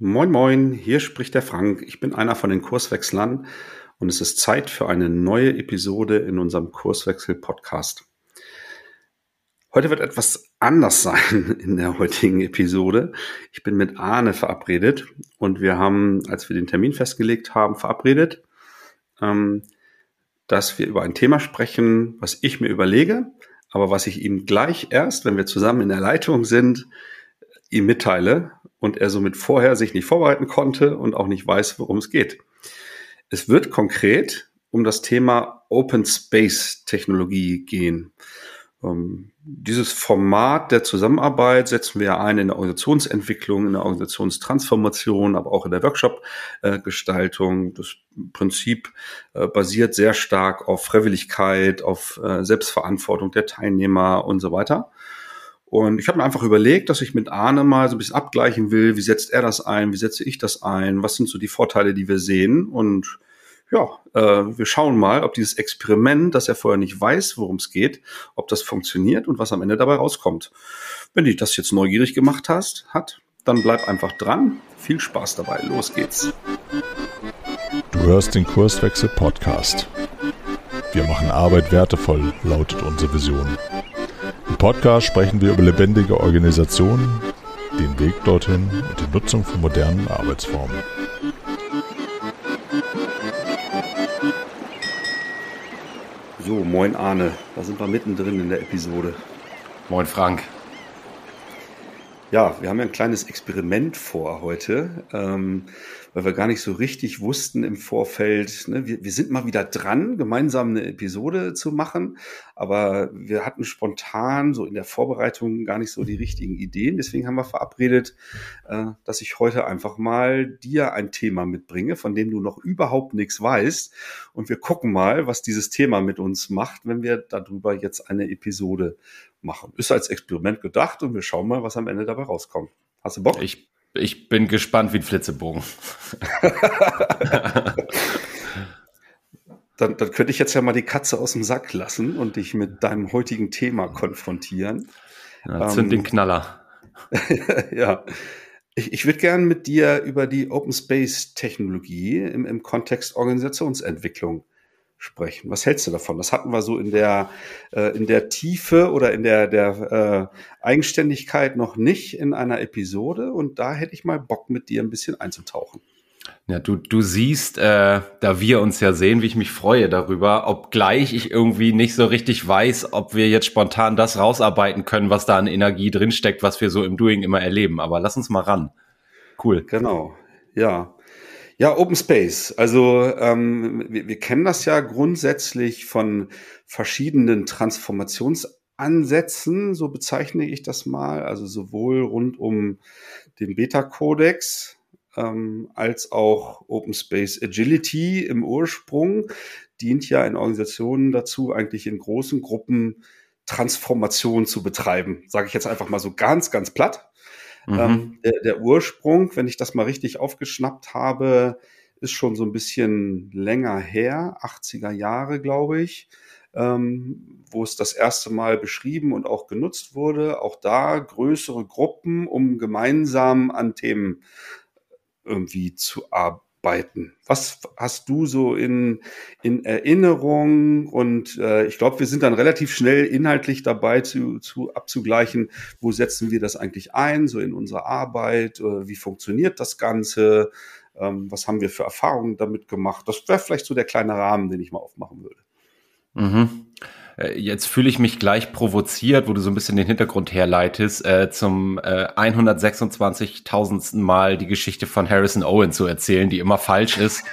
Moin, moin, hier spricht der Frank. Ich bin einer von den Kurswechslern und es ist Zeit für eine neue Episode in unserem Kurswechsel-Podcast. Heute wird etwas anders sein in der heutigen Episode. Ich bin mit Arne verabredet und wir haben, als wir den Termin festgelegt haben, verabredet, ähm, dass wir über ein Thema sprechen, was ich mir überlege, aber was ich ihm gleich erst, wenn wir zusammen in der Leitung sind, ihm mitteile und er somit vorher sich nicht vorbereiten konnte und auch nicht weiß, worum es geht. Es wird konkret um das Thema Open Space Technologie gehen. Ähm, dieses Format der Zusammenarbeit setzen wir ein in der Organisationsentwicklung, in der Organisationstransformation, aber auch in der Workshop-Gestaltung. das Prinzip äh, basiert sehr stark auf Freiwilligkeit, auf äh, Selbstverantwortung der Teilnehmer und so weiter. Und ich habe mir einfach überlegt, dass ich mit Arne mal so ein bisschen abgleichen will, wie setzt er das ein, wie setze ich das ein, was sind so die Vorteile, die wir sehen. Und ja, äh, wir schauen mal, ob dieses Experiment, das er vorher nicht weiß, worum es geht, ob das funktioniert und was am Ende dabei rauskommt. Wenn dich das jetzt neugierig gemacht hast, hat, dann bleib einfach dran. Viel Spaß dabei. Los geht's. Du hörst den Kurswechsel Podcast. Wir machen Arbeit wertevoll, lautet unsere Vision. Im Podcast sprechen wir über lebendige Organisationen, den Weg dorthin und die Nutzung von modernen Arbeitsformen. So, moin Arne, da sind wir mittendrin in der Episode. Moin Frank. Ja, wir haben ja ein kleines Experiment vor heute. Ähm, weil wir gar nicht so richtig wussten im Vorfeld. Ne? Wir, wir sind mal wieder dran, gemeinsam eine Episode zu machen, aber wir hatten spontan so in der Vorbereitung gar nicht so die richtigen Ideen. Deswegen haben wir verabredet, äh, dass ich heute einfach mal dir ein Thema mitbringe, von dem du noch überhaupt nichts weißt. Und wir gucken mal, was dieses Thema mit uns macht, wenn wir darüber jetzt eine Episode machen. Ist als Experiment gedacht und wir schauen mal, was am Ende dabei rauskommt. Hast du Bock? Ich ich bin gespannt wie ein Flitzebogen. dann, dann könnte ich jetzt ja mal die Katze aus dem Sack lassen und dich mit deinem heutigen Thema konfrontieren. Ja, zünd ähm, den Knaller. ja. Ich, ich würde gerne mit dir über die Open Space Technologie im, im Kontext Organisationsentwicklung sprechen. Was hältst du davon? Das hatten wir so in der, äh, in der Tiefe oder in der, der äh, Eigenständigkeit noch nicht in einer Episode und da hätte ich mal Bock mit dir ein bisschen einzutauchen. Ja, du, du siehst, äh, da wir uns ja sehen, wie ich mich freue darüber, obgleich ich irgendwie nicht so richtig weiß, ob wir jetzt spontan das rausarbeiten können, was da an Energie drinsteckt, was wir so im Doing immer erleben. Aber lass uns mal ran. Cool. Genau. Ja. Ja, Open Space. Also ähm, wir, wir kennen das ja grundsätzlich von verschiedenen Transformationsansätzen, so bezeichne ich das mal. Also sowohl rund um den Beta-Codex ähm, als auch Open Space Agility im Ursprung dient ja in Organisationen dazu, eigentlich in großen Gruppen Transformation zu betreiben. Sage ich jetzt einfach mal so ganz, ganz platt. Mhm. Ähm, der, der, Ursprung, wenn ich das mal richtig aufgeschnappt habe, ist schon so ein bisschen länger her, 80er Jahre, glaube ich, ähm, wo es das erste Mal beschrieben und auch genutzt wurde. Auch da größere Gruppen, um gemeinsam an Themen irgendwie zu arbeiten arbeiten? Was hast du so in, in Erinnerung? Und äh, ich glaube, wir sind dann relativ schnell inhaltlich dabei zu, zu abzugleichen, wo setzen wir das eigentlich ein, so in unserer Arbeit, äh, wie funktioniert das Ganze, ähm, was haben wir für Erfahrungen damit gemacht? Das wäre vielleicht so der kleine Rahmen, den ich mal aufmachen würde. Mhm. Äh, jetzt fühle ich mich gleich provoziert, wo du so ein bisschen den Hintergrund herleitest, äh, zum äh, 126.000. Mal die Geschichte von Harrison Owen zu erzählen, die immer falsch ist.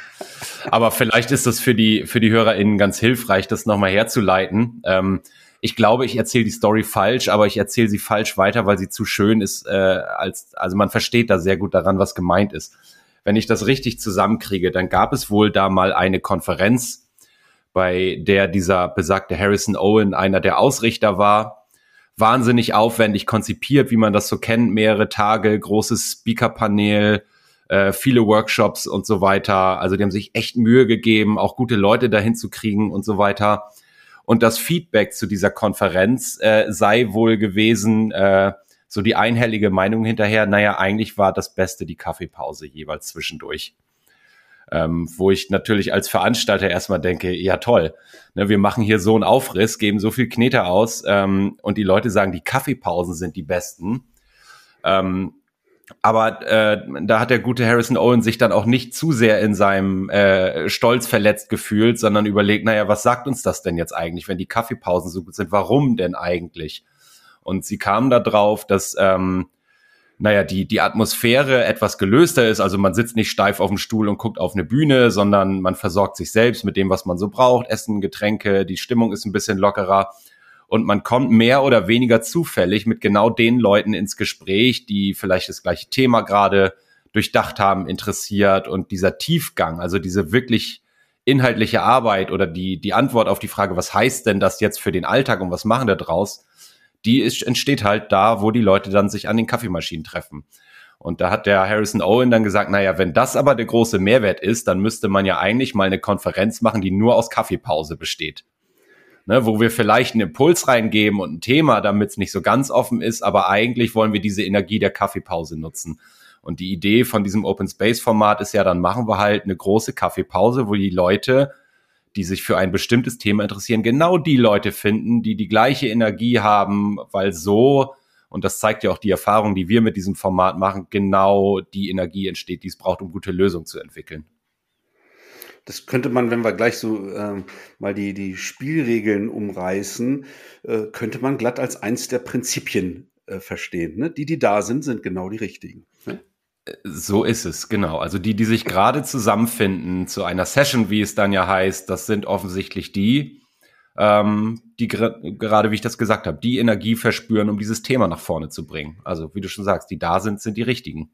Aber vielleicht ist das für die, für die HörerInnen ganz hilfreich, das nochmal herzuleiten. Ähm, ich glaube, ich erzähle die Story falsch, aber ich erzähle sie falsch weiter, weil sie zu schön ist, äh, als, also man versteht da sehr gut daran, was gemeint ist. Wenn ich das richtig zusammenkriege, dann gab es wohl da mal eine Konferenz, bei der dieser besagte Harrison Owen einer der Ausrichter war. Wahnsinnig aufwendig konzipiert, wie man das so kennt, mehrere Tage, großes Speakerpanel, äh, viele Workshops und so weiter. Also die haben sich echt Mühe gegeben, auch gute Leute dahin zu kriegen und so weiter. Und das Feedback zu dieser Konferenz äh, sei wohl gewesen, äh, so die einhellige Meinung hinterher, naja, eigentlich war das Beste die Kaffeepause jeweils zwischendurch. Ähm, wo ich natürlich als Veranstalter erstmal denke, ja toll, ne, wir machen hier so einen Aufriss, geben so viel Knete aus ähm, und die Leute sagen, die Kaffeepausen sind die besten. Ähm, aber äh, da hat der gute Harrison Owen sich dann auch nicht zu sehr in seinem äh, Stolz verletzt gefühlt, sondern überlegt, naja, was sagt uns das denn jetzt eigentlich, wenn die Kaffeepausen so gut sind? Warum denn eigentlich? Und sie kamen da drauf, dass, ähm, naja, die, die Atmosphäre etwas gelöster ist. Also man sitzt nicht steif auf dem Stuhl und guckt auf eine Bühne, sondern man versorgt sich selbst mit dem, was man so braucht. Essen, Getränke, die Stimmung ist ein bisschen lockerer. Und man kommt mehr oder weniger zufällig mit genau den Leuten ins Gespräch, die vielleicht das gleiche Thema gerade durchdacht haben, interessiert. Und dieser Tiefgang, also diese wirklich inhaltliche Arbeit oder die, die Antwort auf die Frage, was heißt denn das jetzt für den Alltag und was machen wir draus, die ist, entsteht halt da, wo die Leute dann sich an den Kaffeemaschinen treffen. Und da hat der Harrison Owen dann gesagt, naja, wenn das aber der große Mehrwert ist, dann müsste man ja eigentlich mal eine Konferenz machen, die nur aus Kaffeepause besteht. Ne, wo wir vielleicht einen Impuls reingeben und ein Thema, damit es nicht so ganz offen ist, aber eigentlich wollen wir diese Energie der Kaffeepause nutzen. Und die Idee von diesem Open Space Format ist ja, dann machen wir halt eine große Kaffeepause, wo die Leute die sich für ein bestimmtes Thema interessieren, genau die Leute finden, die die gleiche Energie haben, weil so, und das zeigt ja auch die Erfahrung, die wir mit diesem Format machen, genau die Energie entsteht, die es braucht, um gute Lösungen zu entwickeln. Das könnte man, wenn wir gleich so ähm, mal die, die Spielregeln umreißen, äh, könnte man glatt als eins der Prinzipien äh, verstehen. Ne? Die, die da sind, sind genau die richtigen. So ist es, genau. Also die, die sich gerade zusammenfinden zu einer Session, wie es dann ja heißt, das sind offensichtlich die, ähm, die gerade, wie ich das gesagt habe, die Energie verspüren, um dieses Thema nach vorne zu bringen. Also wie du schon sagst, die da sind, sind die richtigen.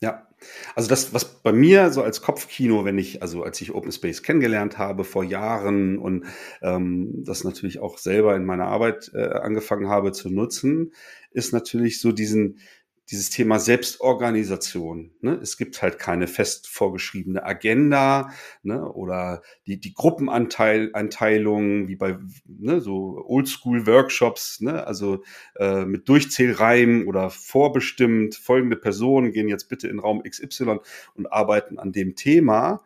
Ja, also das, was bei mir so als Kopfkino, wenn ich, also als ich Open Space kennengelernt habe vor Jahren und ähm, das natürlich auch selber in meiner Arbeit äh, angefangen habe zu nutzen, ist natürlich so diesen, dieses Thema Selbstorganisation. Ne? Es gibt halt keine fest vorgeschriebene Agenda ne? oder die, die Gruppeneinteilung wie bei ne, so Oldschool-Workshops, ne? also äh, mit Durchzählreimen oder vorbestimmt, folgende Personen gehen jetzt bitte in Raum XY und arbeiten an dem Thema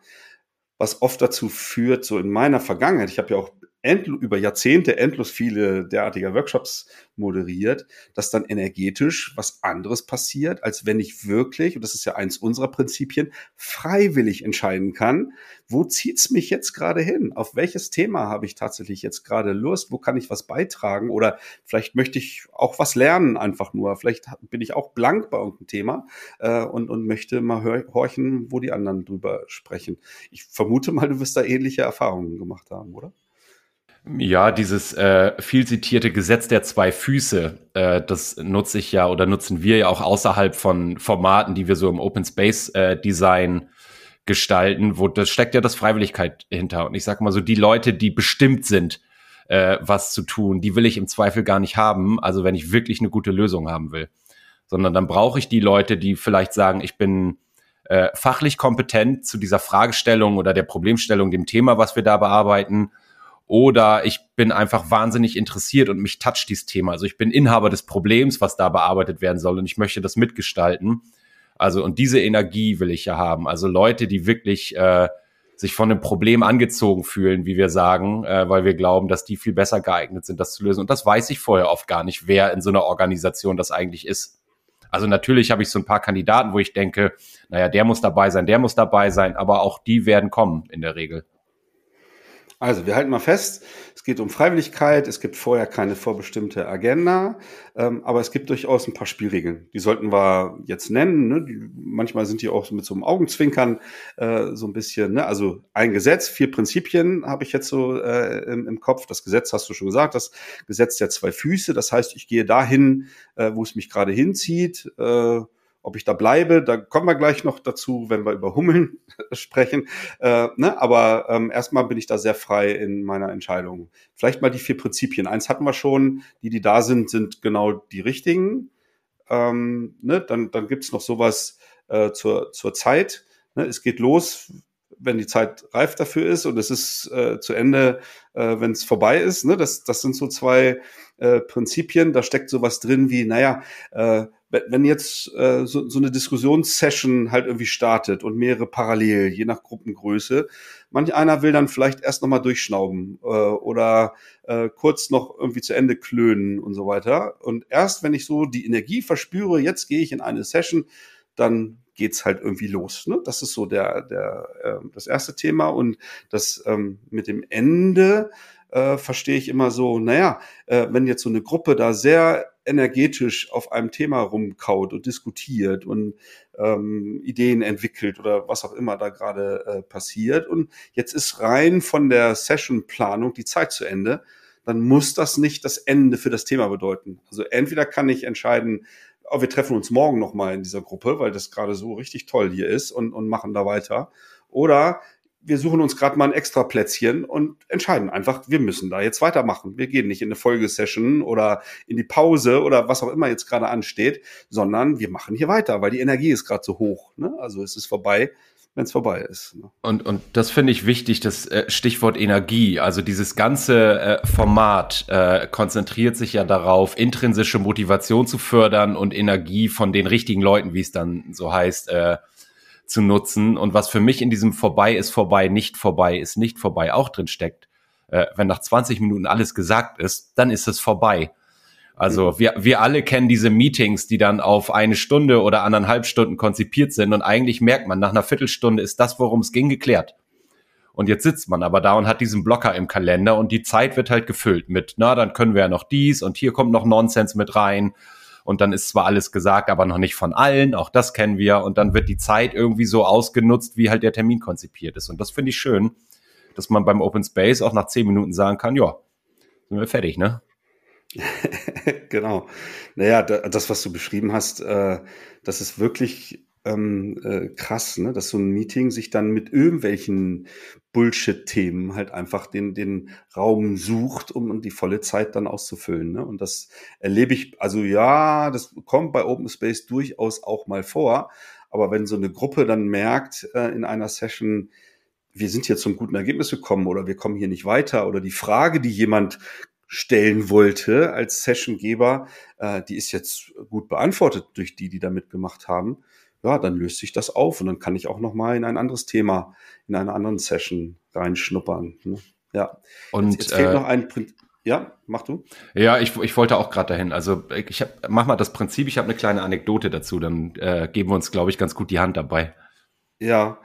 was oft dazu führt, so in meiner Vergangenheit, ich habe ja auch über Jahrzehnte endlos viele derartiger Workshops moderiert, dass dann energetisch was anderes passiert, als wenn ich wirklich, und das ist ja eins unserer Prinzipien, freiwillig entscheiden kann, wo zieht's mich jetzt gerade hin? Auf welches Thema habe ich tatsächlich jetzt gerade Lust? Wo kann ich was beitragen? Oder vielleicht möchte ich auch was lernen einfach nur. Vielleicht bin ich auch blank bei irgendeinem Thema äh, und, und möchte mal horchen, wo die anderen drüber sprechen. Ich vermute mal, du wirst da ähnliche Erfahrungen gemacht haben, oder? Ja, dieses äh, viel zitierte Gesetz der zwei Füße, äh, das nutze ich ja oder nutzen wir ja auch außerhalb von Formaten, die wir so im Open Space äh, Design gestalten, wo das steckt ja das Freiwilligkeit hinter. Und ich sage mal so, die Leute, die bestimmt sind, äh, was zu tun, die will ich im Zweifel gar nicht haben. Also wenn ich wirklich eine gute Lösung haben will, sondern dann brauche ich die Leute, die vielleicht sagen, ich bin äh, fachlich kompetent zu dieser Fragestellung oder der Problemstellung, dem Thema, was wir da bearbeiten oder ich bin einfach wahnsinnig interessiert und mich toucht dieses Thema. Also ich bin Inhaber des Problems, was da bearbeitet werden soll und ich möchte das mitgestalten. Also und diese Energie will ich ja haben. Also Leute, die wirklich äh, sich von einem Problem angezogen fühlen, wie wir sagen, äh, weil wir glauben, dass die viel besser geeignet sind, das zu lösen. Und das weiß ich vorher oft gar nicht, wer in so einer Organisation das eigentlich ist. Also natürlich habe ich so ein paar Kandidaten, wo ich denke, naja, der muss dabei sein, der muss dabei sein, aber auch die werden kommen in der Regel. Also, wir halten mal fest, es geht um Freiwilligkeit, es gibt vorher keine vorbestimmte Agenda, ähm, aber es gibt durchaus ein paar Spielregeln. Die sollten wir jetzt nennen. Ne? Die, manchmal sind die auch mit so einem Augenzwinkern äh, so ein bisschen, ne? also ein Gesetz, vier Prinzipien habe ich jetzt so äh, im, im, Kopf. Das Gesetz hast du schon gesagt, das Gesetz der zwei Füße. Das heißt, ich gehe dahin, äh, wo es mich gerade hinzieht. Äh, ob ich da bleibe, da kommen wir gleich noch dazu, wenn wir über Hummeln sprechen. Äh, ne? Aber ähm, erstmal bin ich da sehr frei in meiner Entscheidung. Vielleicht mal die vier Prinzipien. Eins hatten wir schon, die, die da sind, sind genau die richtigen. Ähm, ne? Dann, dann gibt's noch sowas äh, zur, zur Zeit. Ne? Es geht los, wenn die Zeit reif dafür ist und es ist äh, zu Ende, äh, wenn es vorbei ist. Ne? Das, das sind so zwei äh, Prinzipien. Da steckt sowas drin wie, naja, äh, wenn jetzt äh, so, so eine Diskussionssession halt irgendwie startet und mehrere parallel, je nach Gruppengröße, manch einer will dann vielleicht erst nochmal durchschnauben äh, oder äh, kurz noch irgendwie zu Ende klönen und so weiter. Und erst wenn ich so die Energie verspüre, jetzt gehe ich in eine Session, dann geht's halt irgendwie los. Ne? Das ist so der, der, äh, das erste Thema. Und das ähm, mit dem Ende äh, verstehe ich immer so, naja, äh, wenn jetzt so eine Gruppe da sehr energetisch auf einem Thema rumkaut und diskutiert und ähm, Ideen entwickelt oder was auch immer da gerade äh, passiert und jetzt ist rein von der Sessionplanung die Zeit zu Ende, dann muss das nicht das Ende für das Thema bedeuten. Also entweder kann ich entscheiden, oh, wir treffen uns morgen nochmal in dieser Gruppe, weil das gerade so richtig toll hier ist und, und machen da weiter. Oder wir suchen uns gerade mal ein extra Plätzchen und entscheiden einfach, wir müssen da jetzt weitermachen. Wir gehen nicht in eine Folgesession oder in die Pause oder was auch immer jetzt gerade ansteht, sondern wir machen hier weiter, weil die Energie ist gerade so hoch. Ne? Also es ist vorbei, wenn es vorbei ist. Ne? Und, und das finde ich wichtig, das äh, Stichwort Energie. Also dieses ganze äh, Format äh, konzentriert sich ja darauf, intrinsische Motivation zu fördern und Energie von den richtigen Leuten, wie es dann so heißt, äh, zu nutzen. Und was für mich in diesem vorbei ist vorbei, nicht vorbei ist nicht vorbei auch drin steckt. Äh, wenn nach 20 Minuten alles gesagt ist, dann ist es vorbei. Also mhm. wir, wir alle kennen diese Meetings, die dann auf eine Stunde oder anderthalb Stunden konzipiert sind und eigentlich merkt man, nach einer Viertelstunde ist das, worum es ging, geklärt. Und jetzt sitzt man aber da und hat diesen Blocker im Kalender und die Zeit wird halt gefüllt mit, na, dann können wir ja noch dies und hier kommt noch Nonsens mit rein und dann ist zwar alles gesagt, aber noch nicht von allen, auch das kennen wir und dann wird die Zeit irgendwie so ausgenutzt, wie halt der Termin konzipiert ist und das finde ich schön, dass man beim Open Space auch nach zehn Minuten sagen kann, ja, sind wir fertig, ne? genau. Naja, das, was du beschrieben hast, äh, das ist wirklich ähm, äh, krass, ne? dass so ein Meeting sich dann mit irgendwelchen Bullshit-Themen halt einfach den, den Raum sucht, um die volle Zeit dann auszufüllen. Ne? Und das erlebe ich, also ja, das kommt bei Open Space durchaus auch mal vor. Aber wenn so eine Gruppe dann merkt äh, in einer Session, wir sind hier zum guten Ergebnis gekommen oder wir kommen hier nicht weiter oder die Frage, die jemand stellen wollte als Sessiongeber, äh, die ist jetzt gut beantwortet durch die, die da mitgemacht haben ja, dann löst sich das auf und dann kann ich auch noch mal in ein anderes Thema, in einer anderen Session reinschnuppern. Ne? Ja. Und jetzt, jetzt fehlt äh, noch ein Prinzip. Ja, mach du. Ja, ich, ich wollte auch gerade dahin. Also ich hab, mach mal das Prinzip. Ich habe eine kleine Anekdote dazu. Dann äh, geben wir uns, glaube ich, ganz gut die Hand dabei. Ja,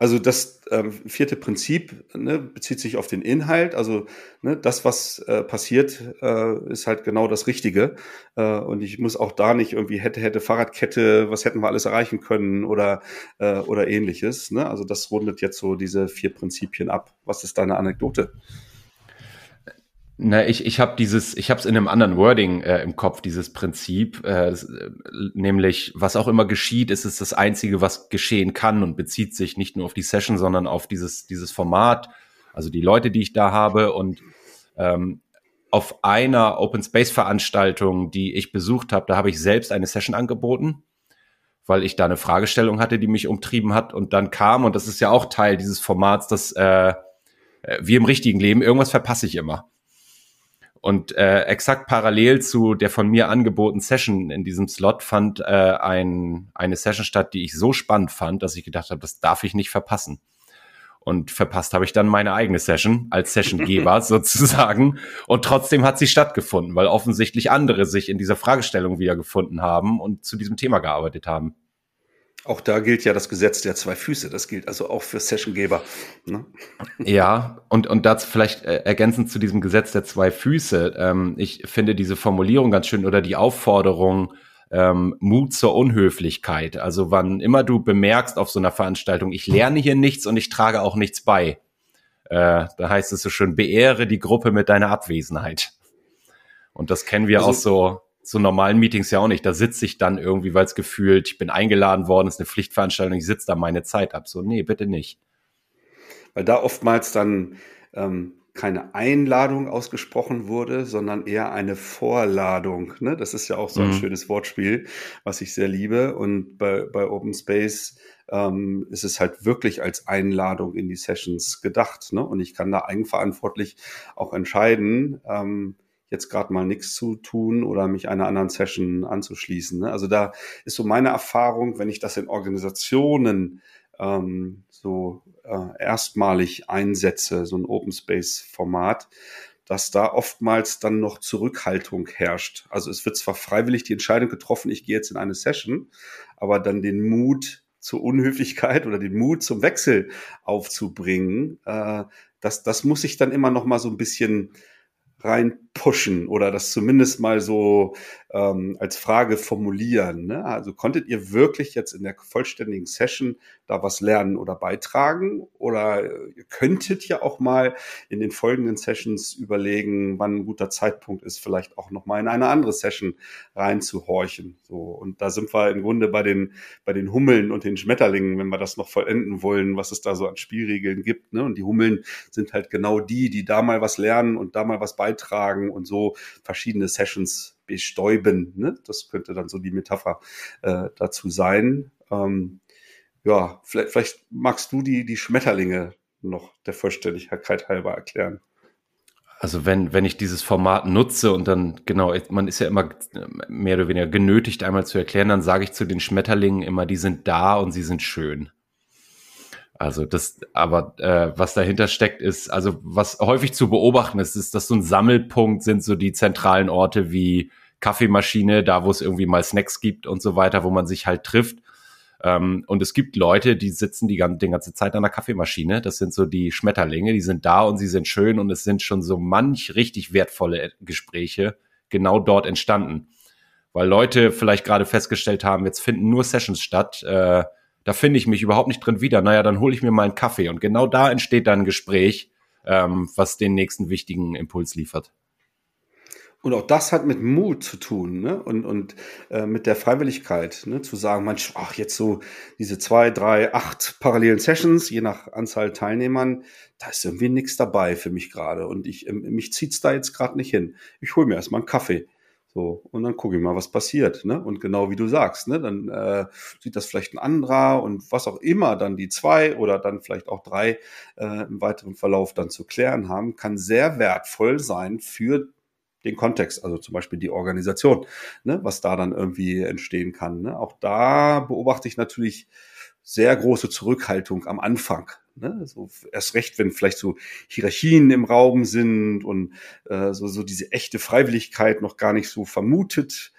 also das ähm, vierte Prinzip ne, bezieht sich auf den Inhalt. Also ne, das, was äh, passiert, äh, ist halt genau das Richtige. Äh, und ich muss auch da nicht irgendwie hätte, hätte Fahrradkette, was hätten wir alles erreichen können oder, äh, oder ähnliches. Ne? Also das rundet jetzt so diese vier Prinzipien ab. Was ist deine Anekdote? Na, ich, ich habe dieses, ich habe es in einem anderen Wording äh, im Kopf, dieses Prinzip, äh, nämlich was auch immer geschieht, ist es das Einzige, was geschehen kann und bezieht sich nicht nur auf die Session, sondern auf dieses, dieses Format, also die Leute, die ich da habe und ähm, auf einer Open Space Veranstaltung, die ich besucht habe, da habe ich selbst eine Session angeboten, weil ich da eine Fragestellung hatte, die mich umtrieben hat und dann kam und das ist ja auch Teil dieses Formats, dass äh, äh wie im richtigen Leben irgendwas verpasse ich immer. Und äh, exakt parallel zu der von mir angebotenen Session in diesem Slot fand äh, ein, eine Session statt, die ich so spannend fand, dass ich gedacht habe, das darf ich nicht verpassen. Und verpasst habe ich dann meine eigene Session als Sessiongeber sozusagen. Und trotzdem hat sie stattgefunden, weil offensichtlich andere sich in dieser Fragestellung wiedergefunden haben und zu diesem Thema gearbeitet haben. Auch da gilt ja das Gesetz der zwei Füße. Das gilt also auch für Sessiongeber. Ne? Ja, und, und dazu vielleicht äh, ergänzend zu diesem Gesetz der zwei Füße. Ähm, ich finde diese Formulierung ganz schön oder die Aufforderung, ähm, Mut zur Unhöflichkeit. Also wann immer du bemerkst auf so einer Veranstaltung, ich lerne hier nichts und ich trage auch nichts bei. Äh, da heißt es so schön, beehre die Gruppe mit deiner Abwesenheit. Und das kennen wir also, aus so so normalen Meetings ja auch nicht. Da sitze ich dann irgendwie, weil es gefühlt, ich bin eingeladen worden, ist eine Pflichtveranstaltung, ich sitze da meine Zeit ab. So, nee, bitte nicht. Weil da oftmals dann ähm, keine Einladung ausgesprochen wurde, sondern eher eine Vorladung. Ne? Das ist ja auch so ein mhm. schönes Wortspiel, was ich sehr liebe. Und bei, bei Open Space ähm, ist es halt wirklich als Einladung in die Sessions gedacht. Ne? Und ich kann da eigenverantwortlich auch entscheiden, ähm, jetzt gerade mal nichts zu tun oder mich einer anderen Session anzuschließen. Ne? Also da ist so meine Erfahrung, wenn ich das in Organisationen ähm, so äh, erstmalig einsetze, so ein Open Space Format, dass da oftmals dann noch Zurückhaltung herrscht. Also es wird zwar freiwillig die Entscheidung getroffen, ich gehe jetzt in eine Session, aber dann den Mut zur Unhöflichkeit oder den Mut zum Wechsel aufzubringen, äh, das, das muss ich dann immer noch mal so ein bisschen rein pushen oder das zumindest mal so ähm, als Frage formulieren. Ne? Also konntet ihr wirklich jetzt in der vollständigen Session da was lernen oder beitragen? Oder ihr könntet ja auch mal in den folgenden Sessions überlegen, wann ein guter Zeitpunkt ist, vielleicht auch noch mal in eine andere Session reinzuhorchen. So und da sind wir im Grunde bei den bei den Hummeln und den Schmetterlingen, wenn wir das noch vollenden wollen, was es da so an Spielregeln gibt. Ne? Und die Hummeln sind halt genau die, die da mal was lernen und da mal was beitragen und so verschiedene Sessions bestäuben. Ne? Das könnte dann so die Metapher äh, dazu sein. Ähm, ja, vielleicht, vielleicht magst du die, die Schmetterlinge noch der Vollständigkeit halber erklären. Also wenn, wenn ich dieses Format nutze und dann, genau, man ist ja immer mehr oder weniger genötigt, einmal zu erklären, dann sage ich zu den Schmetterlingen immer, die sind da und sie sind schön. Also das, aber äh, was dahinter steckt, ist, also was häufig zu beobachten ist, ist, dass so ein Sammelpunkt sind so die zentralen Orte wie Kaffeemaschine, da wo es irgendwie mal Snacks gibt und so weiter, wo man sich halt trifft. Ähm, und es gibt Leute, die sitzen die, ganze, die ganze Zeit an der Kaffeemaschine. Das sind so die Schmetterlinge, die sind da und sie sind schön und es sind schon so manch richtig wertvolle Gespräche genau dort entstanden. Weil Leute vielleicht gerade festgestellt haben, jetzt finden nur Sessions statt. Äh, da finde ich mich überhaupt nicht drin wieder. Naja, dann hole ich mir mal einen Kaffee. Und genau da entsteht dann ein Gespräch, ähm, was den nächsten wichtigen Impuls liefert. Und auch das hat mit Mut zu tun ne? und, und äh, mit der Freiwilligkeit, ne? zu sagen, manch, ach, jetzt so diese zwei, drei, acht parallelen Sessions, je nach Anzahl Teilnehmern, da ist irgendwie nichts dabei für mich gerade und ich ähm, mich zieht's da jetzt gerade nicht hin. Ich hole mir erstmal einen Kaffee. So, und dann gucke ich mal, was passiert. Ne? Und genau wie du sagst, ne? dann äh, sieht das vielleicht ein anderer und was auch immer dann die zwei oder dann vielleicht auch drei äh, im weiteren Verlauf dann zu klären haben, kann sehr wertvoll sein für den Kontext, also zum Beispiel die Organisation, ne? was da dann irgendwie entstehen kann. Ne? Auch da beobachte ich natürlich sehr große Zurückhaltung am Anfang. Ne? So erst recht, wenn vielleicht so Hierarchien im Raum sind und äh, so, so diese echte Freiwilligkeit noch gar nicht so vermutet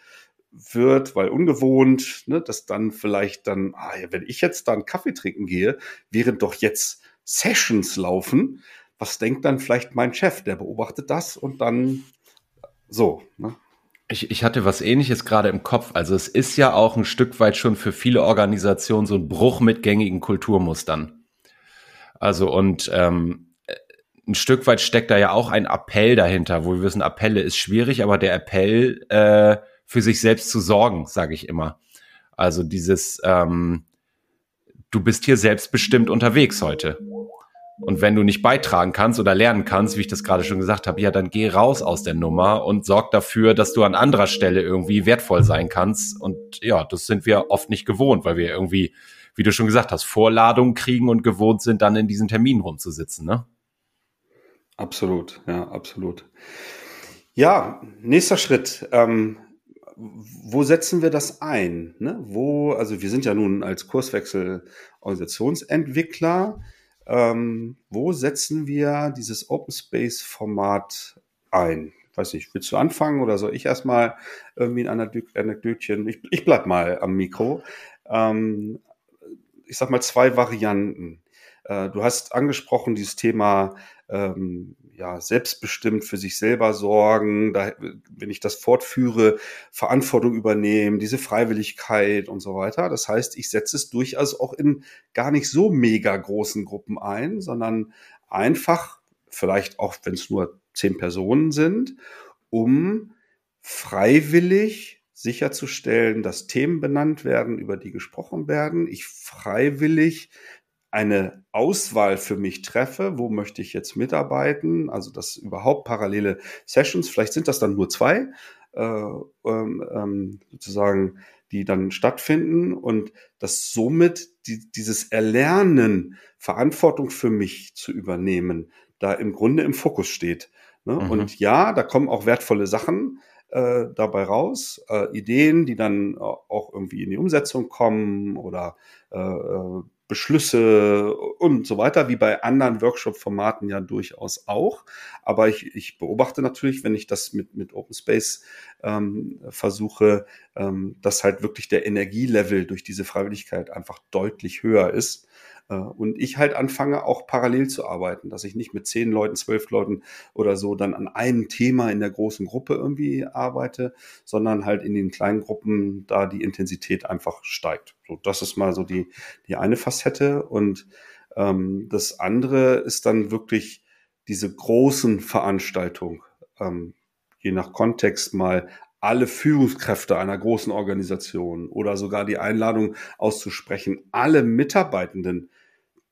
wird, weil ungewohnt, ne, dass dann vielleicht dann, ah ja, wenn ich jetzt da einen Kaffee trinken gehe, während doch jetzt Sessions laufen, was denkt dann vielleicht mein Chef? Der beobachtet das und dann so. Ne? Ich, ich hatte was ähnliches gerade im Kopf. Also es ist ja auch ein Stück weit schon für viele Organisationen so ein Bruch mit gängigen Kulturmustern. Also und ähm, ein Stück weit steckt da ja auch ein Appell dahinter, wo wir wissen, Appelle ist schwierig, aber der Appell äh, für sich selbst zu sorgen, sage ich immer. Also dieses, ähm, du bist hier selbstbestimmt unterwegs heute. Und wenn du nicht beitragen kannst oder lernen kannst, wie ich das gerade schon gesagt habe, ja, dann geh raus aus der Nummer und sorg dafür, dass du an anderer Stelle irgendwie wertvoll sein kannst. Und ja, das sind wir oft nicht gewohnt, weil wir irgendwie, wie du schon gesagt hast, Vorladungen kriegen und gewohnt sind, dann in diesen Terminen rumzusitzen, ne? Absolut, ja, absolut. Ja, nächster Schritt. Ähm, wo setzen wir das ein? Ne? Wo, also wir sind ja nun als Kurswechsel Organisationsentwickler ähm, wo setzen wir dieses Open Space Format ein? Weiß nicht, willst du anfangen oder soll ich erstmal irgendwie ein Anekdötchen? Ich, ich bleib mal am Mikro. Ähm, ich sag mal zwei Varianten. Äh, du hast angesprochen dieses Thema ähm, ja, selbstbestimmt für sich selber sorgen, da, wenn ich das fortführe, Verantwortung übernehmen, diese Freiwilligkeit und so weiter. Das heißt, ich setze es durchaus auch in gar nicht so mega großen Gruppen ein, sondern einfach, vielleicht auch wenn es nur zehn Personen sind, um freiwillig sicherzustellen, dass Themen benannt werden, über die gesprochen werden. Ich freiwillig eine Auswahl für mich treffe, wo möchte ich jetzt mitarbeiten, also das überhaupt parallele Sessions, vielleicht sind das dann nur zwei, äh, ähm, ähm, sozusagen, die dann stattfinden und dass somit die, dieses Erlernen, Verantwortung für mich zu übernehmen, da im Grunde im Fokus steht. Ne? Mhm. Und ja, da kommen auch wertvolle Sachen äh, dabei raus, äh, Ideen, die dann auch irgendwie in die Umsetzung kommen oder äh, äh Beschlüsse und so weiter, wie bei anderen Workshop-Formaten ja durchaus auch. Aber ich, ich beobachte natürlich, wenn ich das mit, mit Open Space ähm, versuche, ähm, dass halt wirklich der Energielevel durch diese Freiwilligkeit einfach deutlich höher ist. Äh, und ich halt anfange auch parallel zu arbeiten, dass ich nicht mit zehn Leuten, zwölf Leuten oder so dann an einem Thema in der großen Gruppe irgendwie arbeite, sondern halt in den kleinen Gruppen da die Intensität einfach steigt. So, das ist mal so die, die eine Facette. Und ähm, das andere ist dann wirklich diese großen Veranstaltungen, ähm, je nach Kontext mal alle Führungskräfte einer großen Organisation oder sogar die Einladung auszusprechen, alle Mitarbeitenden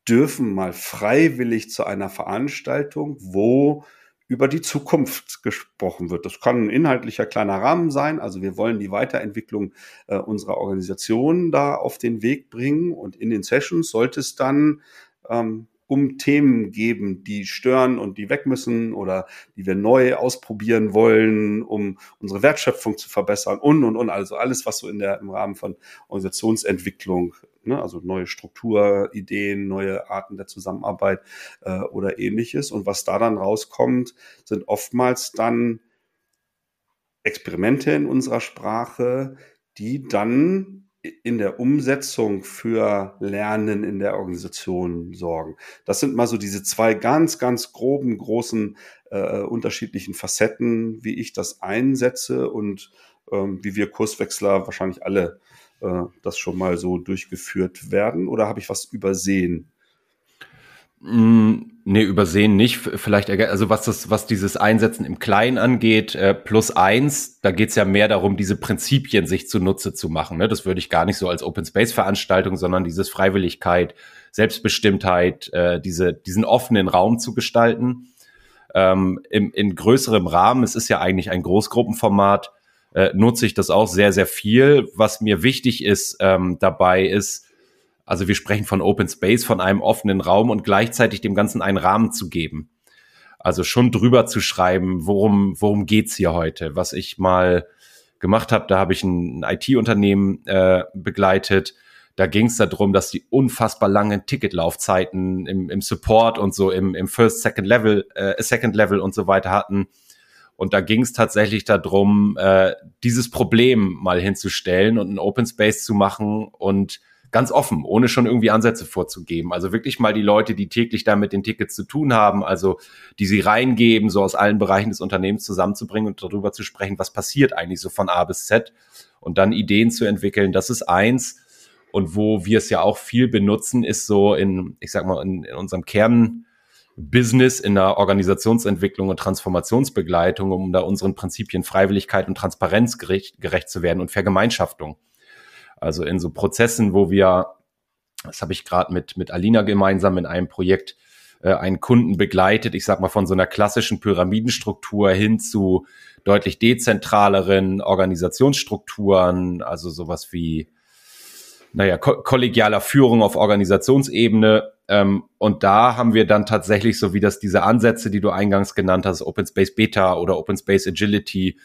dürfen mal freiwillig zu einer Veranstaltung, wo über die Zukunft gesprochen wird. Das kann ein inhaltlicher kleiner Rahmen sein. Also wir wollen die Weiterentwicklung äh, unserer Organisation da auf den Weg bringen. Und in den Sessions sollte es dann ähm, um Themen geben, die stören und die weg müssen oder die wir neu ausprobieren wollen, um unsere Wertschöpfung zu verbessern und, und, und. Also alles, was so in der, im Rahmen von Organisationsentwicklung, ne, also neue Strukturideen, neue Arten der Zusammenarbeit äh, oder ähnliches. Und was da dann rauskommt, sind oftmals dann Experimente in unserer Sprache, die dann in der Umsetzung für Lernen in der Organisation sorgen. Das sind mal so diese zwei ganz, ganz groben, großen, äh, unterschiedlichen Facetten, wie ich das einsetze und ähm, wie wir Kurswechsler wahrscheinlich alle äh, das schon mal so durchgeführt werden. Oder habe ich was übersehen? Mm, nee, übersehen nicht. Vielleicht, also was das, was dieses Einsetzen im Kleinen angeht, äh, plus eins, da geht's ja mehr darum, diese Prinzipien sich zunutze zu machen. Ne? Das würde ich gar nicht so als Open Space Veranstaltung, sondern dieses Freiwilligkeit, Selbstbestimmtheit, äh, diese, diesen offenen Raum zu gestalten. Ähm, im, in größerem Rahmen, es ist ja eigentlich ein Großgruppenformat, äh, nutze ich das auch sehr, sehr viel. Was mir wichtig ist ähm, dabei ist, also wir sprechen von Open Space, von einem offenen Raum und gleichzeitig dem Ganzen einen Rahmen zu geben. Also schon drüber zu schreiben, worum, worum geht's hier heute? Was ich mal gemacht habe, da habe ich ein IT-Unternehmen äh, begleitet. Da ging es darum, dass die unfassbar langen Ticketlaufzeiten im, im Support und so im, im First, Second Level, äh, Second Level und so weiter hatten. Und da ging es tatsächlich darum, äh, dieses Problem mal hinzustellen und einen Open Space zu machen und ganz offen, ohne schon irgendwie Ansätze vorzugeben. Also wirklich mal die Leute, die täglich da mit den Tickets zu tun haben, also die sie reingeben, so aus allen Bereichen des Unternehmens zusammenzubringen und darüber zu sprechen, was passiert eigentlich so von A bis Z und dann Ideen zu entwickeln. Das ist eins. Und wo wir es ja auch viel benutzen, ist so in, ich sag mal, in, in unserem Kern, Business in der Organisationsentwicklung und Transformationsbegleitung, um da unseren Prinzipien Freiwilligkeit und Transparenz gerecht, gerecht zu werden und Vergemeinschaftung. Also in so Prozessen, wo wir, das habe ich gerade mit, mit Alina gemeinsam in einem Projekt äh, einen Kunden begleitet, ich sag mal von so einer klassischen Pyramidenstruktur hin zu deutlich dezentraleren Organisationsstrukturen, also sowas wie naja, ko kollegialer Führung auf Organisationsebene. Ähm, und da haben wir dann tatsächlich, so wie das diese Ansätze, die du eingangs genannt hast, Open Space Beta oder Open Space Agility,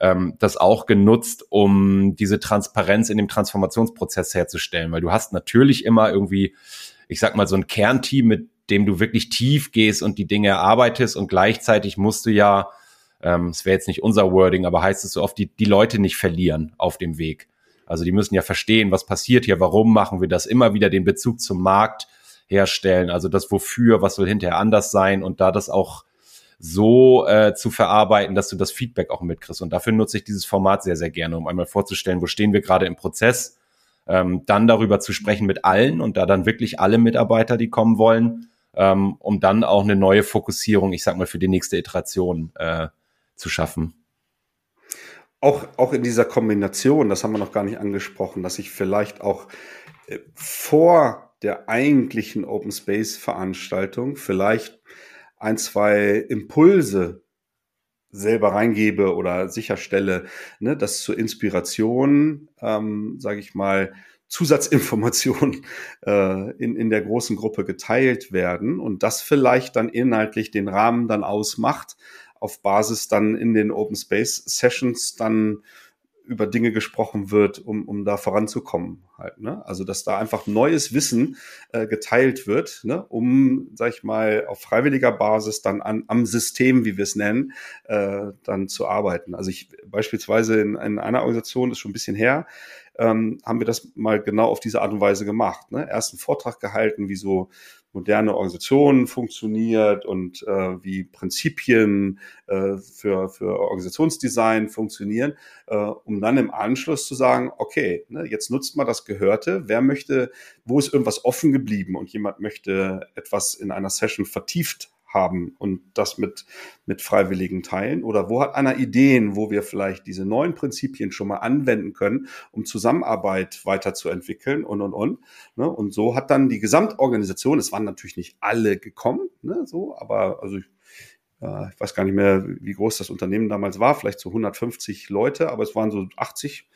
ähm, das auch genutzt, um diese Transparenz in dem Transformationsprozess herzustellen. Weil du hast natürlich immer irgendwie, ich sag mal, so ein Kernteam, mit dem du wirklich tief gehst und die Dinge erarbeitest und gleichzeitig musst du ja, ähm, es wäre jetzt nicht unser Wording, aber heißt es so oft, die, die Leute nicht verlieren auf dem Weg. Also die müssen ja verstehen, was passiert hier, warum machen wir das, immer wieder den Bezug zum Markt herstellen, also das Wofür, was soll hinterher anders sein und da das auch so äh, zu verarbeiten, dass du das Feedback auch mitkriegst. Und dafür nutze ich dieses Format sehr, sehr gerne, um einmal vorzustellen, wo stehen wir gerade im Prozess, ähm, dann darüber zu sprechen mit allen und da dann wirklich alle Mitarbeiter, die kommen wollen, ähm, um dann auch eine neue Fokussierung, ich sag mal, für die nächste Iteration äh, zu schaffen. Auch, auch in dieser Kombination, das haben wir noch gar nicht angesprochen, dass ich vielleicht auch äh, vor der eigentlichen Open Space Veranstaltung vielleicht ein, zwei Impulse selber reingebe oder sicherstelle, ne, dass zur Inspiration, ähm, sage ich mal, Zusatzinformationen äh, in, in der großen Gruppe geteilt werden und das vielleicht dann inhaltlich den Rahmen dann ausmacht, auf Basis dann in den Open Space Sessions dann über Dinge gesprochen wird, um, um da voranzukommen halt. Ne? Also dass da einfach neues Wissen äh, geteilt wird, ne? um, sag ich mal, auf freiwilliger Basis dann an, am System, wie wir es nennen, äh, dann zu arbeiten. Also ich beispielsweise in, in einer Organisation, ist schon ein bisschen her, ähm, haben wir das mal genau auf diese Art und Weise gemacht. Ne? Erst einen Vortrag gehalten, wie so moderne Organisationen funktioniert und äh, wie Prinzipien äh, für, für Organisationsdesign funktionieren, äh, um dann im Anschluss zu sagen, okay, ne, jetzt nutzt mal das Gehörte, wer möchte, wo ist irgendwas offen geblieben und jemand möchte etwas in einer Session vertieft haben und das mit, mit Freiwilligen teilen? Oder wo hat einer Ideen, wo wir vielleicht diese neuen Prinzipien schon mal anwenden können, um Zusammenarbeit weiterzuentwickeln und, und, und. Ne? Und so hat dann die Gesamtorganisation, es waren natürlich nicht alle gekommen, ne? so, aber also ich, äh, ich weiß gar nicht mehr, wie groß das Unternehmen damals war, vielleicht so 150 Leute, aber es waren so 80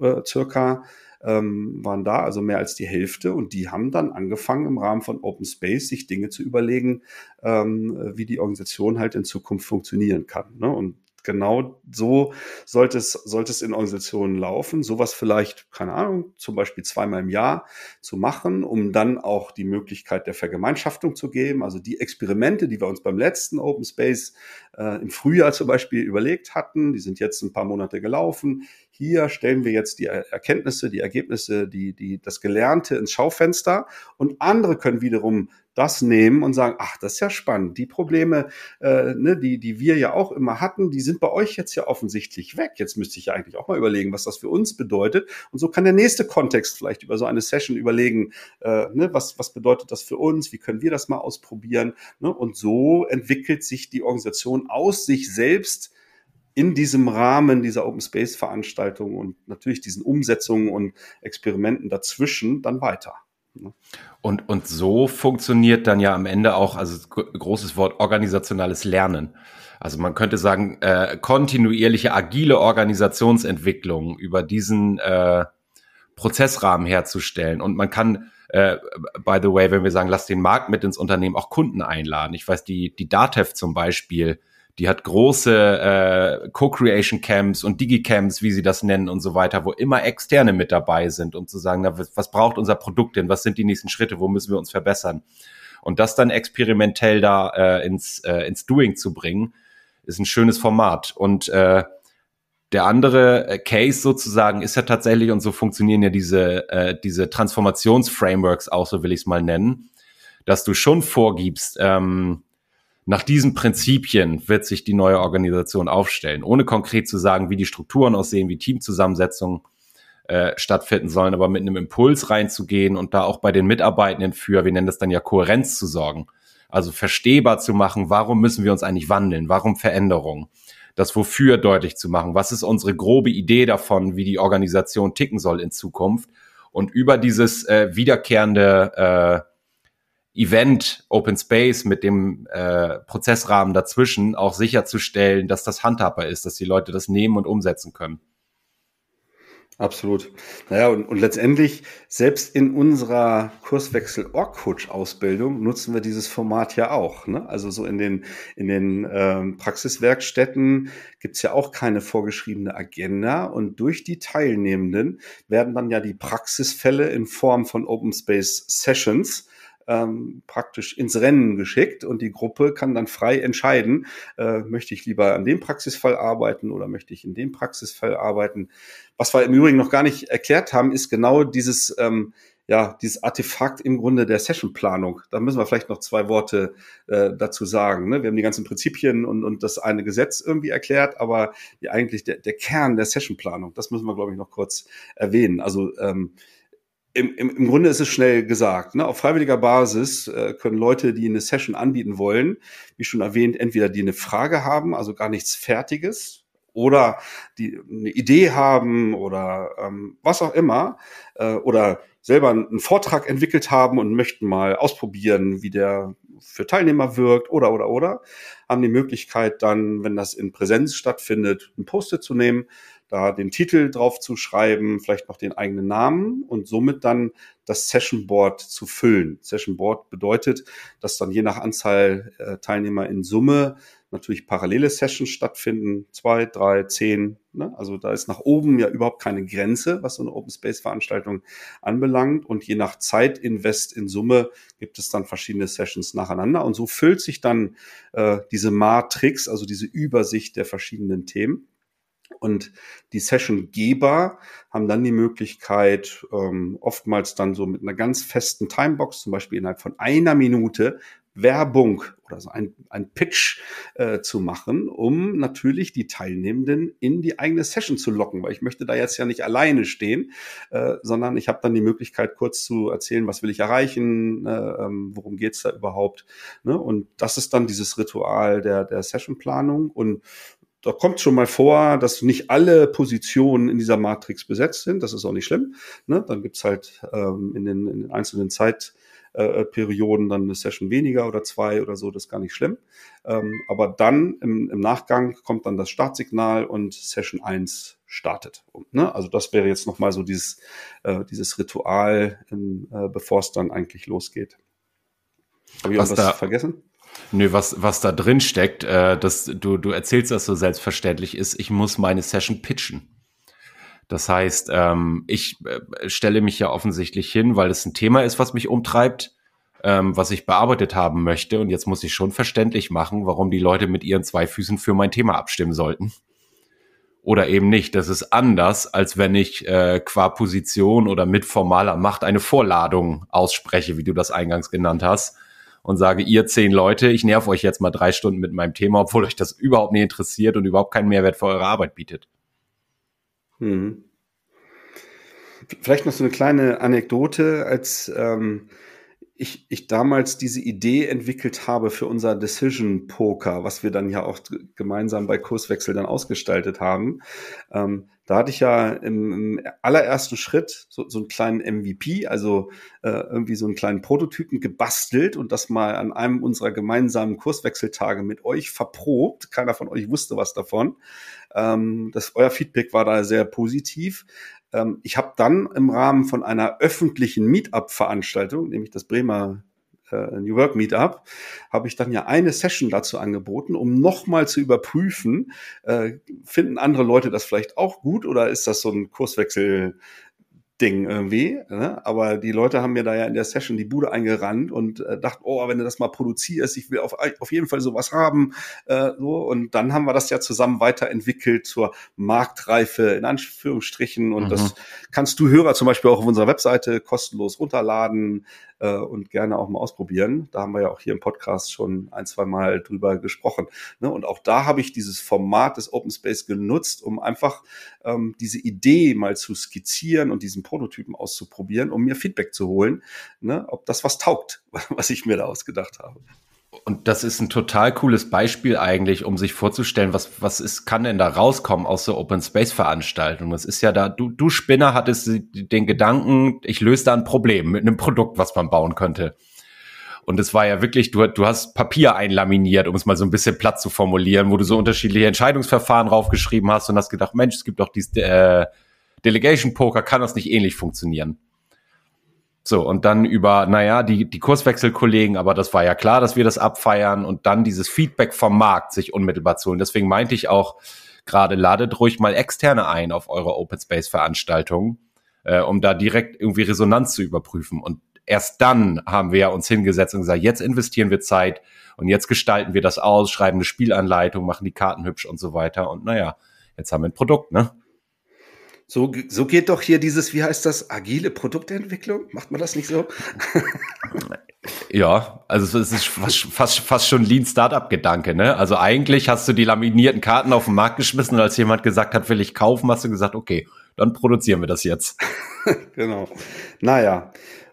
äh, circa, ähm, waren da, also mehr als die Hälfte. Und die haben dann angefangen, im Rahmen von Open Space sich Dinge zu überlegen, ähm, wie die Organisation halt in Zukunft funktionieren kann. Ne? Und genau so sollte es, sollte es in Organisationen laufen. Sowas vielleicht, keine Ahnung, zum Beispiel zweimal im Jahr zu machen, um dann auch die Möglichkeit der Vergemeinschaftung zu geben. Also die Experimente, die wir uns beim letzten Open Space äh, im Frühjahr zum Beispiel überlegt hatten, die sind jetzt ein paar Monate gelaufen. Hier stellen wir jetzt die Erkenntnisse, die Ergebnisse, die, die, das Gelernte ins Schaufenster und andere können wiederum das nehmen und sagen, ach, das ist ja spannend. Die Probleme, äh, ne, die, die wir ja auch immer hatten, die sind bei euch jetzt ja offensichtlich weg. Jetzt müsste ich ja eigentlich auch mal überlegen, was das für uns bedeutet. Und so kann der nächste Kontext vielleicht über so eine Session überlegen, äh, ne, was, was bedeutet das für uns? Wie können wir das mal ausprobieren? Ne? Und so entwickelt sich die Organisation aus sich selbst in diesem Rahmen dieser Open Space Veranstaltung und natürlich diesen Umsetzungen und Experimenten dazwischen dann weiter. Ne? Und, und so funktioniert dann ja am Ende auch, also großes Wort, organisationales Lernen. Also man könnte sagen, äh, kontinuierliche agile Organisationsentwicklung über diesen äh, Prozessrahmen herzustellen. Und man kann, äh, by the way, wenn wir sagen, lass den Markt mit ins Unternehmen, auch Kunden einladen. Ich weiß, die, die DATEV zum Beispiel, die hat große äh, Co-Creation Camps und Digi-Camps, wie sie das nennen und so weiter, wo immer Externe mit dabei sind, um zu sagen, na, was, was braucht unser Produkt denn? Was sind die nächsten Schritte? Wo müssen wir uns verbessern? Und das dann experimentell da äh, ins, äh, ins Doing zu bringen, ist ein schönes Format. Und äh, der andere äh, Case sozusagen ist ja tatsächlich, und so funktionieren ja diese, äh, diese Transformationsframeworks auch, so will ich es mal nennen, dass du schon vorgibst, ähm, nach diesen Prinzipien wird sich die neue Organisation aufstellen, ohne konkret zu sagen, wie die Strukturen aussehen, wie Teamzusammensetzungen äh, stattfinden sollen, aber mit einem Impuls reinzugehen und da auch bei den Mitarbeitenden für, wir nennen das dann ja Kohärenz zu sorgen. Also verstehbar zu machen, warum müssen wir uns eigentlich wandeln, warum Veränderungen, das Wofür deutlich zu machen, was ist unsere grobe Idee davon, wie die Organisation ticken soll in Zukunft? Und über dieses äh, wiederkehrende äh, Event Open Space mit dem äh, Prozessrahmen dazwischen auch sicherzustellen, dass das handhabbar ist, dass die Leute das nehmen und umsetzen können. Absolut. Naja, und, und letztendlich, selbst in unserer Kurswechsel-Org-Coach-Ausbildung nutzen wir dieses Format ja auch. Ne? Also so in den, in den ähm, Praxiswerkstätten gibt's ja auch keine vorgeschriebene Agenda und durch die Teilnehmenden werden dann ja die Praxisfälle in Form von Open Space Sessions ähm, praktisch ins Rennen geschickt und die Gruppe kann dann frei entscheiden, äh, möchte ich lieber an dem Praxisfall arbeiten oder möchte ich in dem Praxisfall arbeiten. Was wir im Übrigen noch gar nicht erklärt haben, ist genau dieses, ähm, ja, dieses Artefakt im Grunde der Sessionplanung. Da müssen wir vielleicht noch zwei Worte äh, dazu sagen. Ne? Wir haben die ganzen Prinzipien und, und das eine Gesetz irgendwie erklärt, aber die, eigentlich der, der Kern der Sessionplanung, das müssen wir, glaube ich, noch kurz erwähnen. Also ähm, im, im, im Grunde ist es schnell gesagt. Ne? Auf freiwilliger Basis äh, können Leute, die eine Session anbieten wollen, wie schon erwähnt, entweder die eine Frage haben, also gar nichts Fertiges, oder die eine Idee haben oder ähm, was auch immer äh, oder selber einen Vortrag entwickelt haben und möchten mal ausprobieren, wie der für Teilnehmer wirkt oder oder oder, haben die Möglichkeit dann, wenn das in Präsenz stattfindet, ein Post-it zu nehmen, da den Titel drauf zu schreiben, vielleicht noch den eigenen Namen und somit dann das Session Board zu füllen. Session Board bedeutet, dass dann je nach Anzahl äh, Teilnehmer in Summe natürlich parallele Sessions stattfinden, zwei, drei, zehn. Ne? Also da ist nach oben ja überhaupt keine Grenze, was so eine Open Space Veranstaltung anbelangt. Und je nach Zeitinvest in Summe gibt es dann verschiedene Sessions nacheinander. Und so füllt sich dann äh, diese Matrix, also diese Übersicht der verschiedenen Themen. Und die Sessiongeber haben dann die Möglichkeit, ähm, oftmals dann so mit einer ganz festen Timebox, zum Beispiel innerhalb von einer Minute, Werbung oder so ein, ein Pitch äh, zu machen, um natürlich die Teilnehmenden in die eigene Session zu locken, weil ich möchte da jetzt ja nicht alleine stehen, äh, sondern ich habe dann die Möglichkeit, kurz zu erzählen, was will ich erreichen, äh, ähm, worum geht's da überhaupt. Ne? Und das ist dann dieses Ritual der, der Sessionplanung. Und da kommt schon mal vor, dass nicht alle Positionen in dieser Matrix besetzt sind. Das ist auch nicht schlimm. Ne? Dann gibt's halt ähm, in, den, in den einzelnen Zeit äh, dann eine Session weniger oder zwei oder so, das ist gar nicht schlimm. Ähm, aber dann im, im Nachgang kommt dann das Startsignal und Session 1 startet. Und, ne? Also das wäre jetzt nochmal so dieses, äh, dieses Ritual, äh, bevor es dann eigentlich losgeht. Habe ich was irgendwas da, vergessen? Nö, was, was da drin steckt, äh, dass du, du erzählst das so selbstverständlich ist, ich muss meine Session pitchen. Das heißt, ähm, ich äh, stelle mich ja offensichtlich hin, weil es ein Thema ist, was mich umtreibt, ähm, was ich bearbeitet haben möchte. Und jetzt muss ich schon verständlich machen, warum die Leute mit ihren zwei Füßen für mein Thema abstimmen sollten. Oder eben nicht. Das ist anders, als wenn ich äh, qua Position oder mit formaler Macht eine Vorladung ausspreche, wie du das eingangs genannt hast und sage, ihr zehn Leute, ich nerv euch jetzt mal drei Stunden mit meinem Thema, obwohl euch das überhaupt nicht interessiert und überhaupt keinen Mehrwert für eure Arbeit bietet. Hm. Vielleicht noch so eine kleine Anekdote, als ähm, ich, ich damals diese Idee entwickelt habe für unser Decision Poker, was wir dann ja auch gemeinsam bei Kurswechsel dann ausgestaltet haben. Ähm, da hatte ich ja im, im allerersten Schritt so, so einen kleinen MVP, also äh, irgendwie so einen kleinen Prototypen gebastelt und das mal an einem unserer gemeinsamen Kurswechseltage mit euch verprobt. Keiner von euch wusste was davon. Ähm, das, euer Feedback war da sehr positiv. Ähm, ich habe dann im Rahmen von einer öffentlichen Meetup-Veranstaltung, nämlich das Bremer äh, New Work Meetup, habe ich dann ja eine Session dazu angeboten, um nochmal zu überprüfen, äh, finden andere Leute das vielleicht auch gut oder ist das so ein Kurswechsel Ding irgendwie. Ne? Aber die Leute haben mir da ja in der Session die Bude eingerannt und äh, dachten, oh, wenn du das mal produzierst, ich will auf, auf jeden Fall sowas haben. Äh, so. Und dann haben wir das ja zusammen weiterentwickelt zur Marktreife in Anführungsstrichen. Und mhm. das kannst du Hörer zum Beispiel auch auf unserer Webseite kostenlos runterladen äh, und gerne auch mal ausprobieren. Da haben wir ja auch hier im Podcast schon ein, zwei Mal drüber gesprochen. Ne? Und auch da habe ich dieses Format des Open Space genutzt, um einfach ähm, diese Idee mal zu skizzieren und diesen Prototypen auszuprobieren, um mir Feedback zu holen, ne? ob das was taugt, was ich mir da ausgedacht habe. Und das ist ein total cooles Beispiel eigentlich, um sich vorzustellen, was, was ist, kann denn da rauskommen aus der Open Space Veranstaltung? Das ist ja da, du, du Spinner hattest den Gedanken, ich löse da ein Problem mit einem Produkt, was man bauen könnte. Und es war ja wirklich, du, du hast Papier einlaminiert, um es mal so ein bisschen platt zu formulieren, wo du so unterschiedliche Entscheidungsverfahren draufgeschrieben hast und hast gedacht, Mensch, es gibt doch dieses äh, Delegation Poker, kann das nicht ähnlich funktionieren? So, und dann über, naja, die, die Kurswechselkollegen, aber das war ja klar, dass wir das abfeiern und dann dieses Feedback vom Markt sich unmittelbar zu holen. Deswegen meinte ich auch gerade, ladet ruhig mal Externe ein auf eure Open Space Veranstaltungen, äh, um da direkt irgendwie Resonanz zu überprüfen. Und erst dann haben wir uns hingesetzt und gesagt, jetzt investieren wir Zeit und jetzt gestalten wir das aus, schreiben eine Spielanleitung, machen die Karten hübsch und so weiter. Und naja, jetzt haben wir ein Produkt, ne? So, so geht doch hier dieses, wie heißt das, agile Produktentwicklung? Macht man das nicht so? ja, also es ist fast, fast, fast schon Lean Startup Gedanke, ne? Also eigentlich hast du die laminierten Karten auf den Markt geschmissen und als jemand gesagt hat, will ich kaufen, hast du gesagt, okay, dann produzieren wir das jetzt. genau. Naja.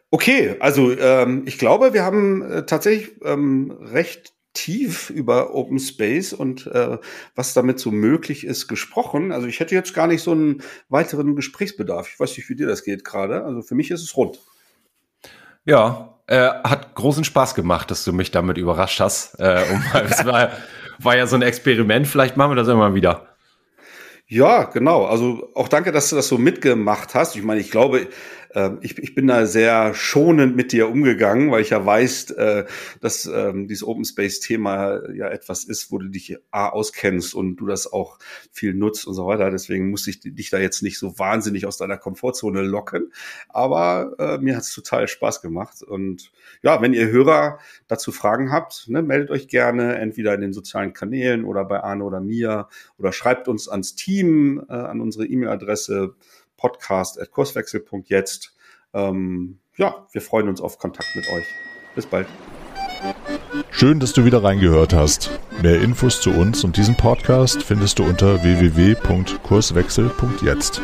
Okay, also ähm, ich glaube, wir haben äh, tatsächlich ähm, recht tief über Open Space und äh, was damit so möglich ist gesprochen. Also ich hätte jetzt gar nicht so einen weiteren Gesprächsbedarf. Ich weiß nicht, wie dir das geht gerade. Also für mich ist es rund. Ja, äh, hat großen Spaß gemacht, dass du mich damit überrascht hast. Äh, um, es war, war ja so ein Experiment. Vielleicht machen wir das immer wieder. Ja, genau. Also auch danke, dass du das so mitgemacht hast. Ich meine, ich glaube, äh, ich, ich bin da sehr schonend mit dir umgegangen, weil ich ja weiß, äh, dass ähm, dieses Open Space Thema ja etwas ist, wo du dich A auskennst und du das auch viel nutzt und so weiter. Deswegen muss ich dich da jetzt nicht so wahnsinnig aus deiner Komfortzone locken. Aber äh, mir hat es total Spaß gemacht. Und ja, wenn ihr Hörer dazu Fragen habt, ne, meldet euch gerne entweder in den sozialen Kanälen oder bei Arne oder mir oder schreibt uns ans Team, äh, an unsere E-Mail-Adresse podcast.kurswechsel.jetzt. Ähm, ja, wir freuen uns auf Kontakt mit euch. Bis bald. Schön, dass du wieder reingehört hast. Mehr Infos zu uns und diesem Podcast findest du unter www.kurswechsel.jetzt.